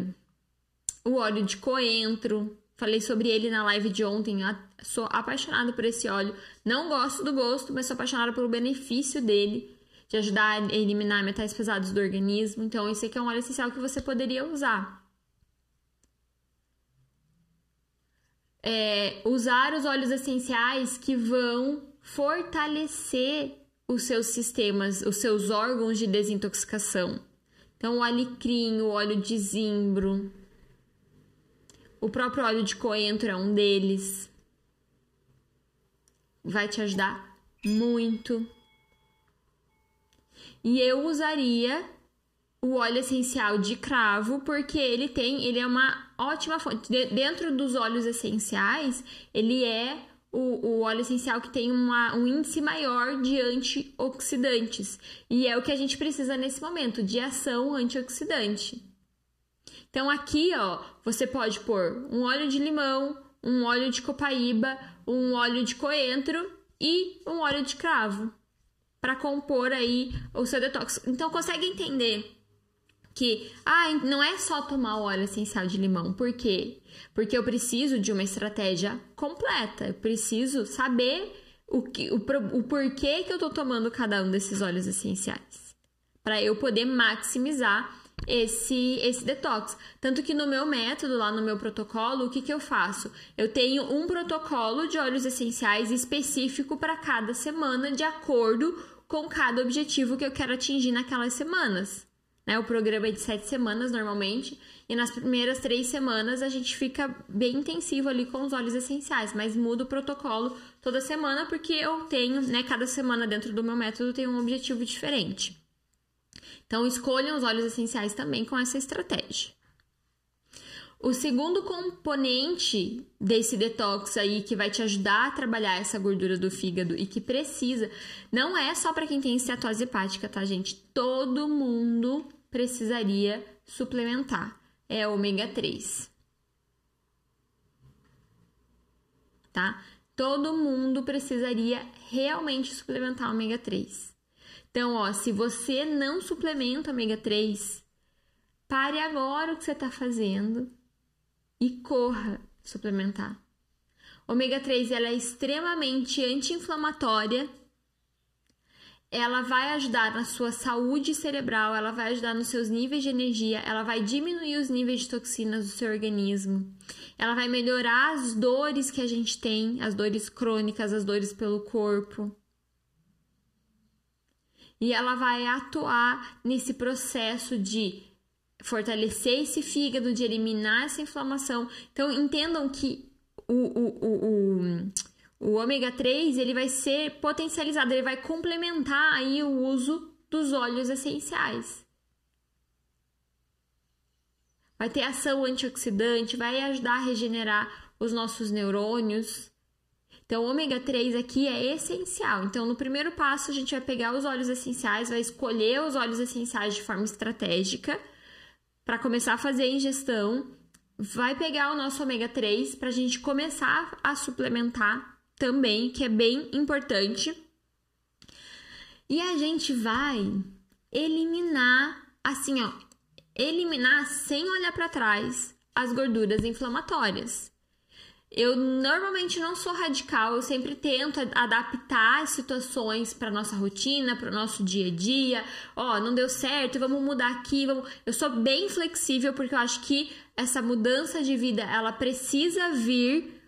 o óleo de coentro. Falei sobre ele na live de ontem. Sou apaixonada por esse óleo. Não gosto do gosto, mas sou apaixonada pelo benefício dele de ajudar a eliminar metais pesados do organismo. Então, esse aqui é um óleo essencial que você poderia usar. É, usar os óleos essenciais que vão fortalecer os seus sistemas, os seus órgãos de desintoxicação. Então, o alecrim, o óleo de zimbro, o próprio óleo de coentro é um deles. Vai te ajudar muito. E eu usaria o óleo essencial de cravo porque ele tem, ele é uma ótima fonte. De, dentro dos óleos essenciais, ele é o, o óleo essencial que tem uma, um índice maior de antioxidantes. E é o que a gente precisa nesse momento, de ação antioxidante. Então aqui, ó, você pode pôr um óleo de limão, um óleo de copaíba, um óleo de coentro e um óleo de cravo para compor aí o seu detox. Então consegue entender que ah, não é só tomar o óleo essencial de limão. Por quê? Porque eu preciso de uma estratégia completa. Eu preciso saber o, que, o, o porquê que eu tô tomando cada um desses óleos essenciais. Para eu poder maximizar esse, esse detox. Tanto que no meu método, lá no meu protocolo, o que, que eu faço? Eu tenho um protocolo de óleos essenciais específico para cada semana, de acordo com cada objetivo que eu quero atingir naquelas semanas. Né? O programa é de sete semanas normalmente, e nas primeiras três semanas a gente fica bem intensivo ali com os óleos essenciais, mas muda o protocolo toda semana porque eu tenho, né, cada semana dentro do meu método tem um objetivo diferente. Então escolham os óleos essenciais também com essa estratégia. O segundo componente desse detox aí que vai te ajudar a trabalhar essa gordura do fígado e que precisa, não é só para quem tem esteatose hepática, tá, gente? Todo mundo precisaria suplementar. É ômega 3. Tá? Todo mundo precisaria realmente suplementar ômega 3. Então, ó, se você não suplementa ômega 3, pare agora o que você está fazendo e corra suplementar. Ômega 3 ela é extremamente anti-inflamatória. Ela vai ajudar na sua saúde cerebral, ela vai ajudar nos seus níveis de energia, ela vai diminuir os níveis de toxinas do seu organismo. Ela vai melhorar as dores que a gente tem, as dores crônicas, as dores pelo corpo. E ela vai atuar nesse processo de fortalecer esse fígado, de eliminar essa inflamação. Então, entendam que o, o, o, o, o ômega 3 ele vai ser potencializado, ele vai complementar aí o uso dos óleos essenciais. Vai ter ação antioxidante, vai ajudar a regenerar os nossos neurônios. Então, o ômega 3 aqui é essencial. Então, no primeiro passo, a gente vai pegar os óleos essenciais, vai escolher os óleos essenciais de forma estratégica para começar a fazer a ingestão, vai pegar o nosso ômega 3 para a gente começar a suplementar também, que é bem importante. E a gente vai eliminar, assim, ó, eliminar sem olhar para trás as gorduras inflamatórias. Eu normalmente não sou radical, eu sempre tento adaptar as situações para nossa rotina, para o nosso dia a dia. Ó, oh, não deu certo, vamos mudar aqui, vamos. Eu sou bem flexível porque eu acho que essa mudança de vida ela precisa vir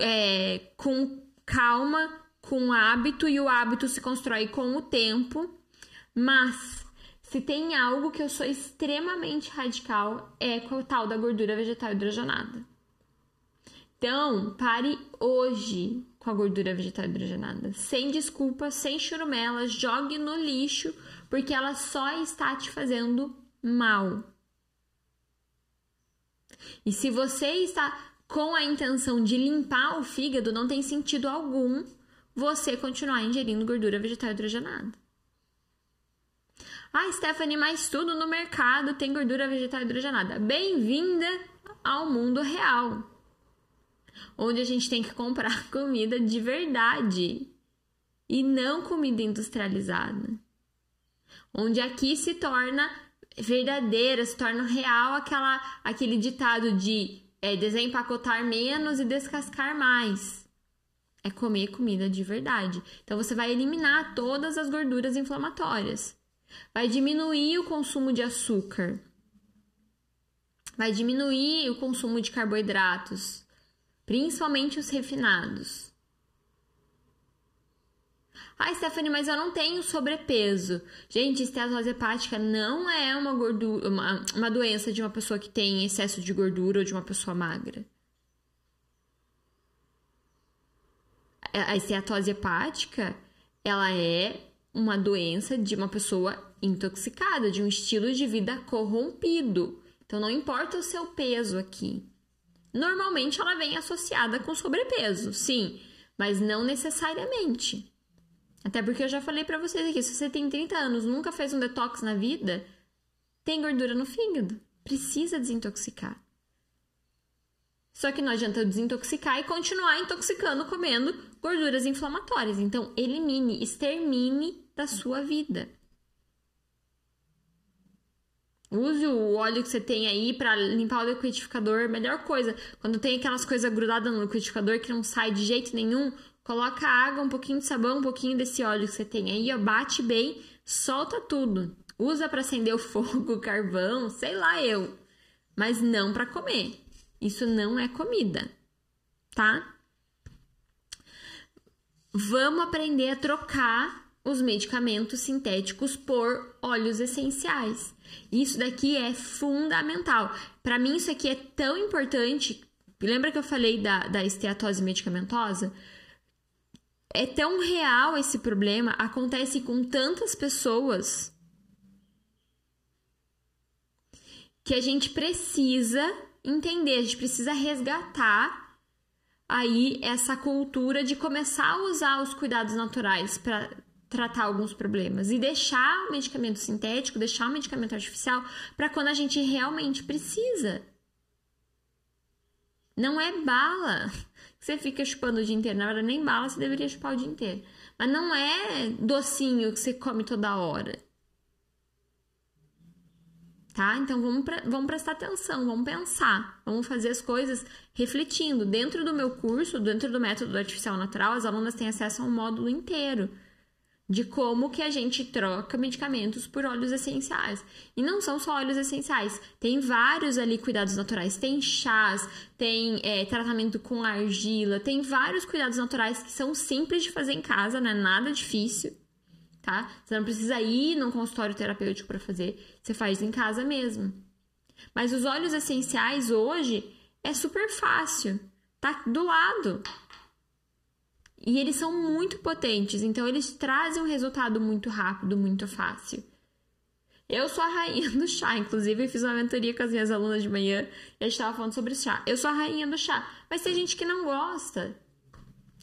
é, com calma, com hábito e o hábito se constrói com o tempo. Mas se tem algo que eu sou extremamente radical é com o tal da gordura vegetal hidrogenada. Então, pare hoje com a gordura vegetal hidrogenada. Sem desculpa, sem churumelas, jogue no lixo, porque ela só está te fazendo mal. E se você está com a intenção de limpar o fígado, não tem sentido algum você continuar ingerindo gordura vegetal hidrogenada. Ah, Stephanie, mas tudo no mercado tem gordura vegetal hidrogenada. Bem-vinda ao mundo real. Onde a gente tem que comprar comida de verdade e não comida industrializada. Onde aqui se torna verdadeira, se torna real aquela, aquele ditado de é, desempacotar menos e descascar mais. É comer comida de verdade. Então você vai eliminar todas as gorduras inflamatórias. Vai diminuir o consumo de açúcar. Vai diminuir o consumo de carboidratos, principalmente os refinados. Ah, Stephanie, mas eu não tenho sobrepeso. Gente, esteatose hepática não é uma, gordura, uma, uma doença de uma pessoa que tem excesso de gordura ou de uma pessoa magra. A esteatose hepática, ela é uma doença de uma pessoa intoxicada, de um estilo de vida corrompido. Então não importa o seu peso aqui. Normalmente ela vem associada com sobrepeso, sim, mas não necessariamente. Até porque eu já falei para vocês aqui, se você tem 30 anos, nunca fez um detox na vida, tem gordura no fígado, precisa desintoxicar. Só que não adianta desintoxicar e continuar intoxicando comendo gorduras inflamatórias. Então, elimine, extermine da sua vida. Use o óleo que você tem aí para limpar o liquidificador. Melhor coisa, quando tem aquelas coisas grudadas no liquidificador que não sai de jeito nenhum, Coloca água, um pouquinho de sabão, um pouquinho desse óleo que você tem aí, ó, bate bem, solta tudo. Usa para acender o fogo, carvão, sei lá eu, mas não para comer. Isso não é comida, tá? Vamos aprender a trocar os medicamentos sintéticos por óleos essenciais. Isso daqui é fundamental. Para mim, isso aqui é tão importante. Lembra que eu falei da, da esteatose medicamentosa? é tão real esse problema, acontece com tantas pessoas que a gente precisa entender, a gente precisa resgatar aí essa cultura de começar a usar os cuidados naturais para tratar alguns problemas e deixar o medicamento sintético, deixar o medicamento artificial para quando a gente realmente precisa. Não é bala que você fica chupando o dia inteiro. Na verdade, nem bala você deveria chupar o dia inteiro. Mas não é docinho que você come toda hora. Tá? Então vamos, pre vamos prestar atenção, vamos pensar, vamos fazer as coisas refletindo. Dentro do meu curso, dentro do método artificial natural, as alunas têm acesso a um módulo inteiro de como que a gente troca medicamentos por óleos essenciais. E não são só óleos essenciais, tem vários ali cuidados naturais, tem chás, tem é, tratamento com argila, tem vários cuidados naturais que são simples de fazer em casa, não é nada difícil, tá? Você não precisa ir num consultório terapêutico para fazer, você faz em casa mesmo. Mas os óleos essenciais hoje é super fácil, tá do lado. E eles são muito potentes, então eles trazem um resultado muito rápido, muito fácil. Eu sou a rainha do chá, inclusive eu fiz uma mentoria com as minhas alunas de manhã e a gente estava falando sobre chá. Eu sou a rainha do chá, mas tem gente que não gosta.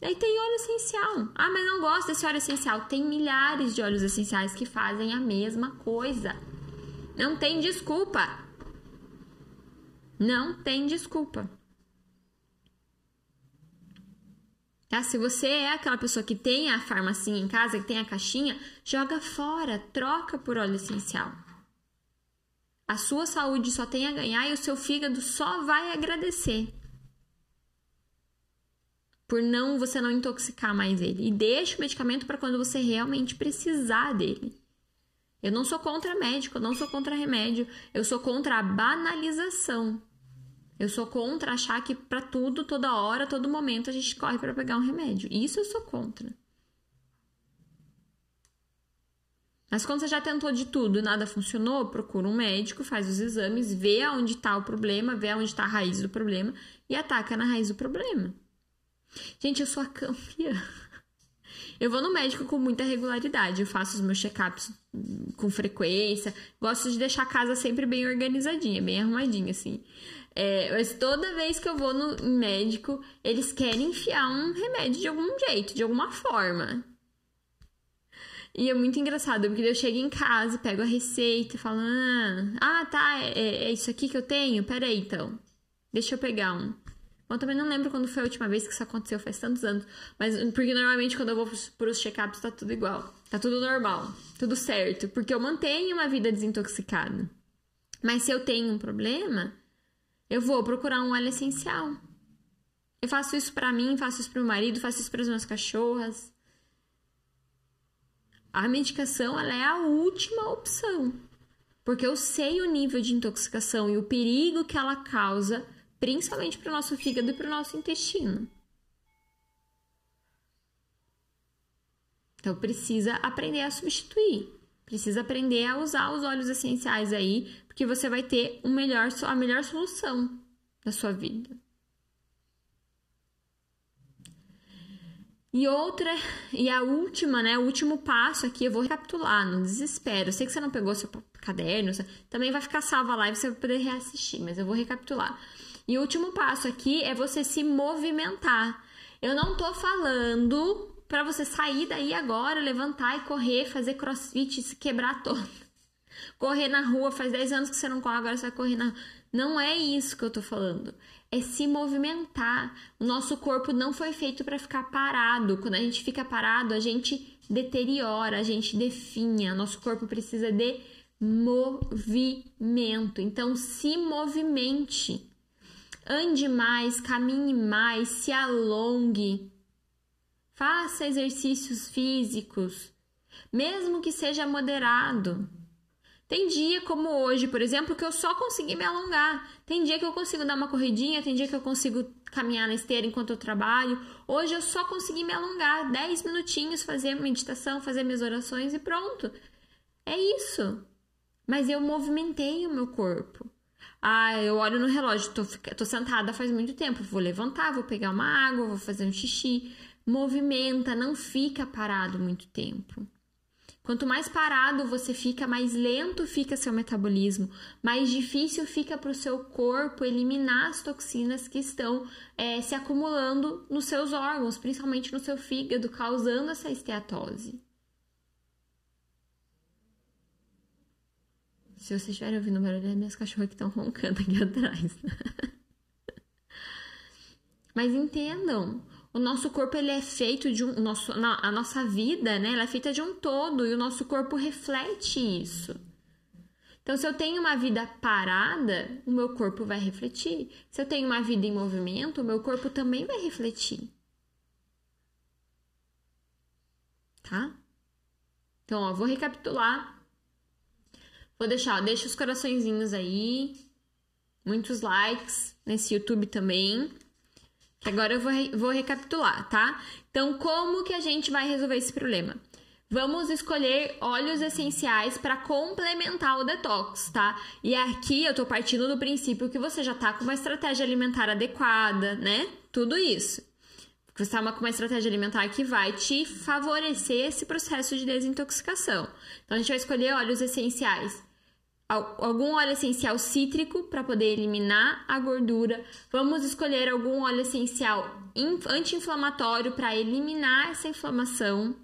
Aí tem óleo essencial. Ah, mas não gosta desse óleo essencial. Tem milhares de óleos essenciais que fazem a mesma coisa. Não tem desculpa. Não tem desculpa. Tá? Se você é aquela pessoa que tem a farmacinha em casa, que tem a caixinha, joga fora, troca por óleo essencial. A sua saúde só tem a ganhar e o seu fígado só vai agradecer. Por não você não intoxicar mais ele. E deixa o medicamento para quando você realmente precisar dele. Eu não sou contra médico, eu não sou contra remédio, eu sou contra a banalização. Eu sou contra achar que para tudo, toda hora, todo momento a gente corre para pegar um remédio. Isso eu sou contra. Mas quando você já tentou de tudo e nada funcionou, procura um médico, faz os exames, vê aonde está o problema, vê aonde está a raiz do problema e ataca na raiz do problema. Gente, eu sou a campeã. Eu vou no médico com muita regularidade, eu faço os meus check-ups com frequência, gosto de deixar a casa sempre bem organizadinha, bem arrumadinha, assim. É, mas toda vez que eu vou no médico, eles querem enfiar um remédio de algum jeito, de alguma forma. E é muito engraçado, porque eu chego em casa, pego a receita e falo: Ah, ah tá, é, é isso aqui que eu tenho? Pera aí então. Deixa eu pegar um. Eu também não lembro quando foi a última vez que isso aconteceu, faz tantos anos. Mas porque normalmente quando eu vou para os check-ups tá tudo igual. Tá tudo normal, tudo certo. Porque eu mantenho uma vida desintoxicada. Mas se eu tenho um problema, eu vou procurar um óleo essencial. Eu faço isso para mim, faço isso para o marido, faço isso para as minhas cachorras. A medicação ela é a última opção. Porque eu sei o nível de intoxicação e o perigo que ela causa principalmente para o nosso fígado e para o nosso intestino. Então precisa aprender a substituir, precisa aprender a usar os óleos essenciais aí, porque você vai ter um melhor, a melhor solução da sua vida. E outra, e a última, né? O último passo aqui, eu vou recapitular no desespero. Eu sei que você não pegou seu caderno, também vai ficar salva a live, você vai poder reassistir, mas eu vou recapitular. E o último passo aqui é você se movimentar. Eu não tô falando para você sair daí agora, levantar e correr, fazer crossfit, se quebrar todo. Correr na rua, faz 10 anos que você não corre, agora você vai correr na Não é isso que eu tô falando. É se movimentar. O nosso corpo não foi feito para ficar parado. Quando a gente fica parado, a gente deteriora, a gente definha. Nosso corpo precisa de movimento. Então, se movimente ande mais, caminhe mais, se alongue. Faça exercícios físicos, mesmo que seja moderado. Tem dia como hoje, por exemplo, que eu só consegui me alongar. Tem dia que eu consigo dar uma corridinha, tem dia que eu consigo caminhar na esteira enquanto eu trabalho. Hoje eu só consegui me alongar 10 minutinhos, fazer meditação, fazer minhas orações e pronto. É isso. Mas eu movimentei o meu corpo. Ah, eu olho no relógio, tô, tô sentada faz muito tempo, vou levantar, vou pegar uma água, vou fazer um xixi. Movimenta, não fica parado muito tempo. Quanto mais parado você fica, mais lento fica seu metabolismo, mais difícil fica para o seu corpo eliminar as toxinas que estão é, se acumulando nos seus órgãos, principalmente no seu fígado, causando essa esteatose. Se vocês estiverem ouvindo o barulho, é minhas cachorras que estão roncando aqui atrás. Mas entendam, o nosso corpo ele é feito de um nosso a nossa vida, né? Ela é feita de um todo e o nosso corpo reflete isso. Então, se eu tenho uma vida parada, o meu corpo vai refletir. Se eu tenho uma vida em movimento, o meu corpo também vai refletir. Tá? Então, ó, vou recapitular Vou deixar, deixa os coraçõezinhos aí, muitos likes nesse YouTube também. Agora eu vou, vou recapitular, tá? Então, como que a gente vai resolver esse problema? Vamos escolher óleos essenciais para complementar o detox, tá? E aqui eu tô partindo do princípio que você já tá com uma estratégia alimentar adequada, né? Tudo isso. Você tá com uma estratégia alimentar que vai te favorecer esse processo de desintoxicação. Então, a gente vai escolher óleos essenciais algum óleo essencial cítrico para poder eliminar a gordura. Vamos escolher algum óleo essencial anti-inflamatório para eliminar essa inflamação.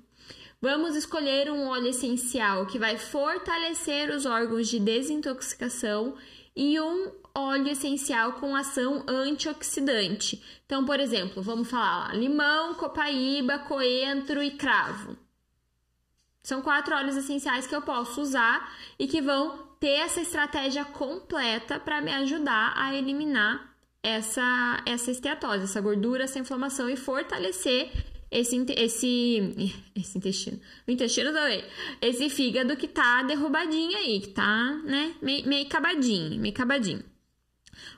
Vamos escolher um óleo essencial que vai fortalecer os órgãos de desintoxicação e um óleo essencial com ação antioxidante. Então, por exemplo, vamos falar lá, limão, copaíba, coentro e cravo. São quatro óleos essenciais que eu posso usar e que vão ter essa estratégia completa para me ajudar a eliminar essa, essa esteatose, essa gordura, essa inflamação e fortalecer esse, esse, esse intestino. O intestino também. Esse fígado que tá derrubadinho aí, que tá, né, meio, meio acabadinho, meio acabadinho.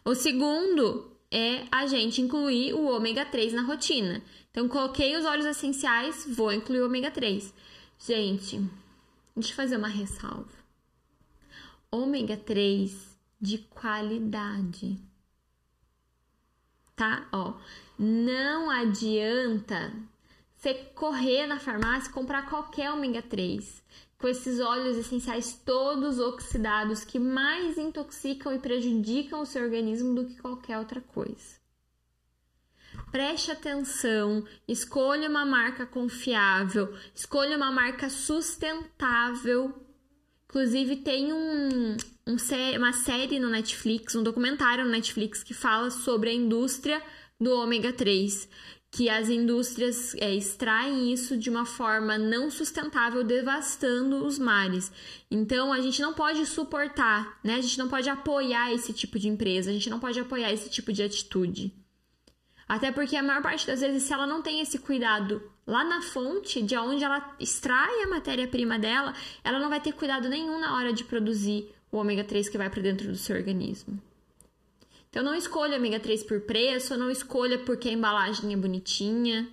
O segundo é a gente incluir o ômega 3 na rotina. Então, coloquei os óleos essenciais, vou incluir o ômega 3. Gente, deixa eu fazer uma ressalva ômega 3 de qualidade. Tá? Ó, não adianta você correr na farmácia e comprar qualquer ômega 3 com esses óleos essenciais todos oxidados que mais intoxicam e prejudicam o seu organismo do que qualquer outra coisa. preste atenção, escolha uma marca confiável, escolha uma marca sustentável. Inclusive, tem um, um, uma série no Netflix, um documentário no Netflix que fala sobre a indústria do ômega 3 que as indústrias é, extraem isso de uma forma não sustentável, devastando os mares. Então a gente não pode suportar, né? A gente não pode apoiar esse tipo de empresa, a gente não pode apoiar esse tipo de atitude. Até porque a maior parte das vezes, se ela não tem esse cuidado lá na fonte, de onde ela extrai a matéria-prima dela, ela não vai ter cuidado nenhum na hora de produzir o ômega 3 que vai para dentro do seu organismo. Então não escolha ômega 3 por preço, não escolha porque a embalagem é bonitinha.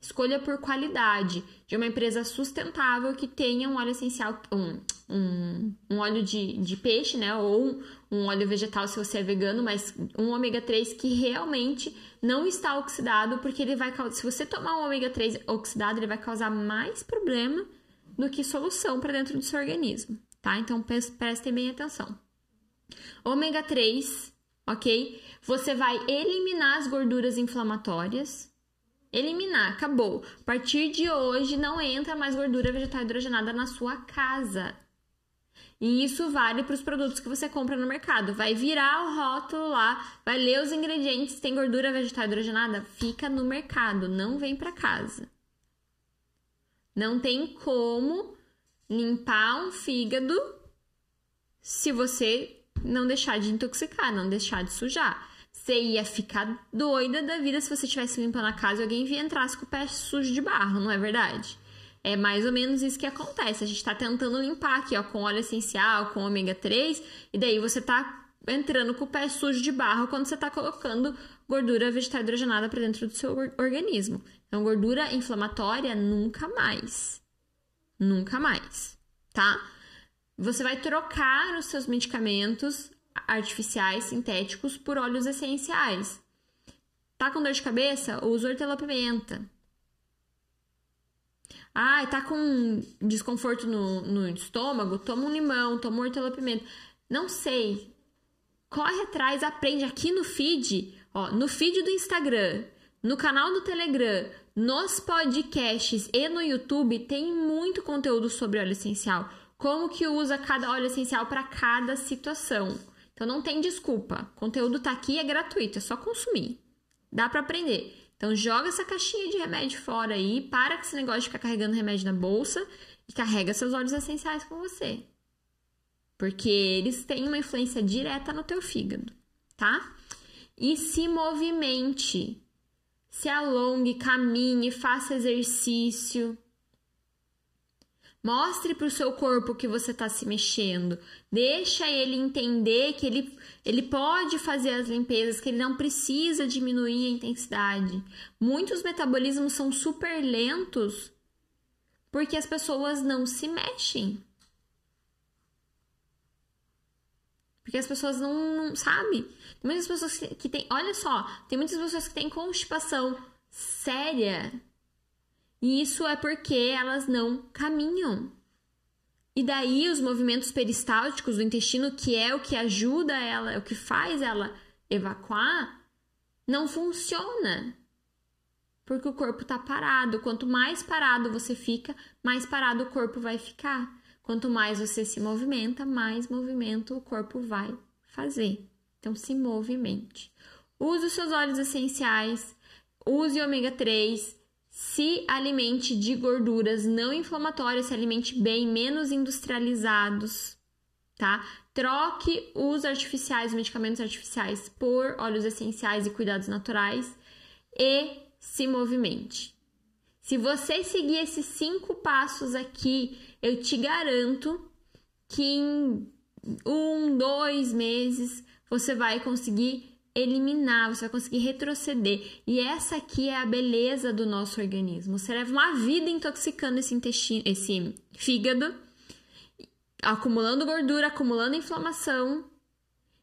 Escolha por qualidade, de uma empresa sustentável que tenha um óleo essencial, um, um, um óleo de, de peixe, né? Ou um óleo vegetal se você é vegano, mas um ômega 3 que realmente não está oxidado, porque ele vai Se você tomar um ômega 3 oxidado, ele vai causar mais problema do que solução para dentro do seu organismo, tá? Então prestem bem atenção. Ômega 3 ok? Você vai eliminar as gorduras inflamatórias. Eliminar, acabou. A partir de hoje não entra mais gordura vegetal hidrogenada na sua casa. E isso vale para os produtos que você compra no mercado. Vai virar o rótulo lá, vai ler os ingredientes, tem gordura vegetal hidrogenada, fica no mercado, não vem para casa. Não tem como limpar um fígado se você não deixar de intoxicar, não deixar de sujar. Você ia ficar doida da vida se você estivesse limpando a casa e alguém entrasse com o pé sujo de barro, não é verdade? É mais ou menos isso que acontece. A gente está tentando limpar aqui, ó, com óleo essencial, com ômega 3, e daí você tá entrando com o pé sujo de barro quando você está colocando gordura vegetal hidrogenada para dentro do seu organismo. Então, gordura inflamatória, nunca mais. Nunca mais, tá? Você vai trocar os seus medicamentos artificiais, sintéticos, por óleos essenciais. Tá com dor de cabeça? Usa hortelã-pimenta. Ah, tá com desconforto no, no estômago? Toma um limão, toma hortelã-pimenta. Não sei. Corre atrás, aprende aqui no feed, ó, no feed do Instagram, no canal do Telegram, nos podcasts e no YouTube tem muito conteúdo sobre óleo essencial como que usa cada óleo essencial para cada situação. Então não tem desculpa. O conteúdo tá aqui, é gratuito, é só consumir. Dá para aprender. Então joga essa caixinha de remédio fora aí, para com esse negócio de ficar carregando remédio na bolsa e carrega seus óleos essenciais com você. Porque eles têm uma influência direta no teu fígado, tá? E se movimente. Se alongue, caminhe, faça exercício. Mostre para o seu corpo que você está se mexendo. Deixa ele entender que ele, ele pode fazer as limpezas, que ele não precisa diminuir a intensidade. Muitos metabolismos são super lentos porque as pessoas não se mexem. Porque as pessoas não, não sabem. Tem muitas pessoas que, têm. Olha só, tem muitas pessoas que têm constipação séria e isso é porque elas não caminham. E daí os movimentos peristálticos do intestino, que é o que ajuda ela, é o que faz ela evacuar, não funciona. Porque o corpo está parado. Quanto mais parado você fica, mais parado o corpo vai ficar. Quanto mais você se movimenta, mais movimento o corpo vai fazer. Então se movimente. Use os seus óleos essenciais, use ômega 3, se alimente de gorduras não inflamatórias, se alimente bem, menos industrializados, tá? Troque os artificiais, os medicamentos artificiais por óleos essenciais e cuidados naturais e se movimente. Se você seguir esses cinco passos aqui, eu te garanto que em um, dois meses você vai conseguir eliminar, você vai conseguir retroceder. E essa aqui é a beleza do nosso organismo. Você leva uma vida intoxicando esse intestino, esse fígado, acumulando gordura, acumulando inflamação.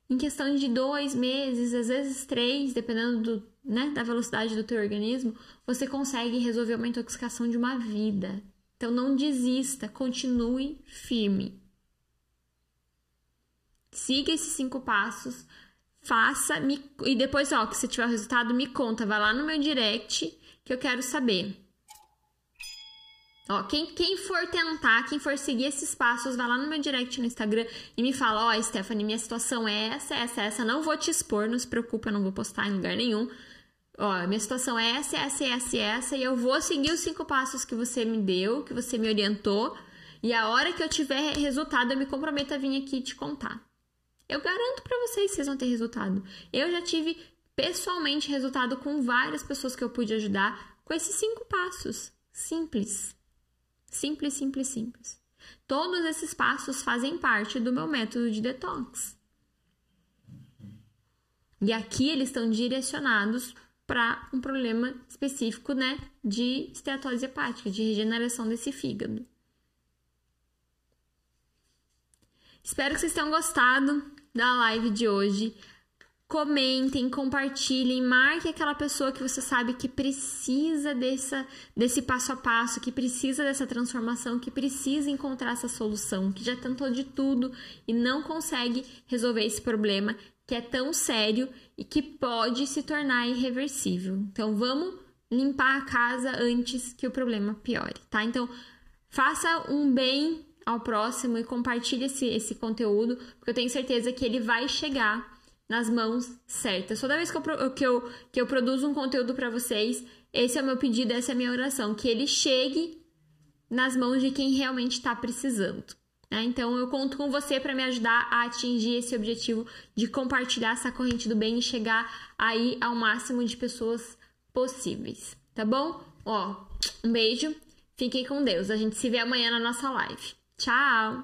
Em questão de dois meses, às vezes três, dependendo do, né, da velocidade do teu organismo, você consegue resolver uma intoxicação de uma vida. Então não desista, continue firme. Siga esses cinco passos, faça me, e depois, ó, que se tiver o resultado, me conta. Vai lá no meu direct que eu quero saber. Ó, quem, quem for tentar, quem for seguir esses passos, vai lá no meu direct no Instagram e me fala: Ó, oh, Stephanie, minha situação é essa, essa, essa. Não vou te expor, não se preocupe, eu não vou postar em lugar nenhum. Ó, minha situação é essa, essa, essa, essa. E eu vou seguir os cinco passos que você me deu, que você me orientou. E a hora que eu tiver resultado, eu me comprometo a vir aqui te contar. Eu garanto para vocês que vocês vão ter resultado. Eu já tive pessoalmente resultado com várias pessoas que eu pude ajudar com esses cinco passos. Simples. Simples, simples, simples. Todos esses passos fazem parte do meu método de detox. E aqui eles estão direcionados para um problema específico, né, de esteatose hepática, de regeneração desse fígado. Espero que vocês tenham gostado da live de hoje comentem, compartilhem, marque aquela pessoa que você sabe que precisa dessa, desse passo a passo, que precisa dessa transformação, que precisa encontrar essa solução, que já tentou de tudo e não consegue resolver esse problema que é tão sério e que pode se tornar irreversível. Então vamos limpar a casa antes que o problema piore, tá? Então faça um bem ao próximo e compartilhe esse, esse conteúdo, porque eu tenho certeza que ele vai chegar nas mãos certas. Toda vez que eu, que eu, que eu produzo um conteúdo para vocês, esse é o meu pedido, essa é a minha oração, que ele chegue nas mãos de quem realmente está precisando. Né? Então eu conto com você para me ajudar a atingir esse objetivo de compartilhar essa corrente do bem e chegar aí ao máximo de pessoas possíveis, tá bom? Ó, um beijo, fiquem com Deus. A gente se vê amanhã na nossa live. Tchau!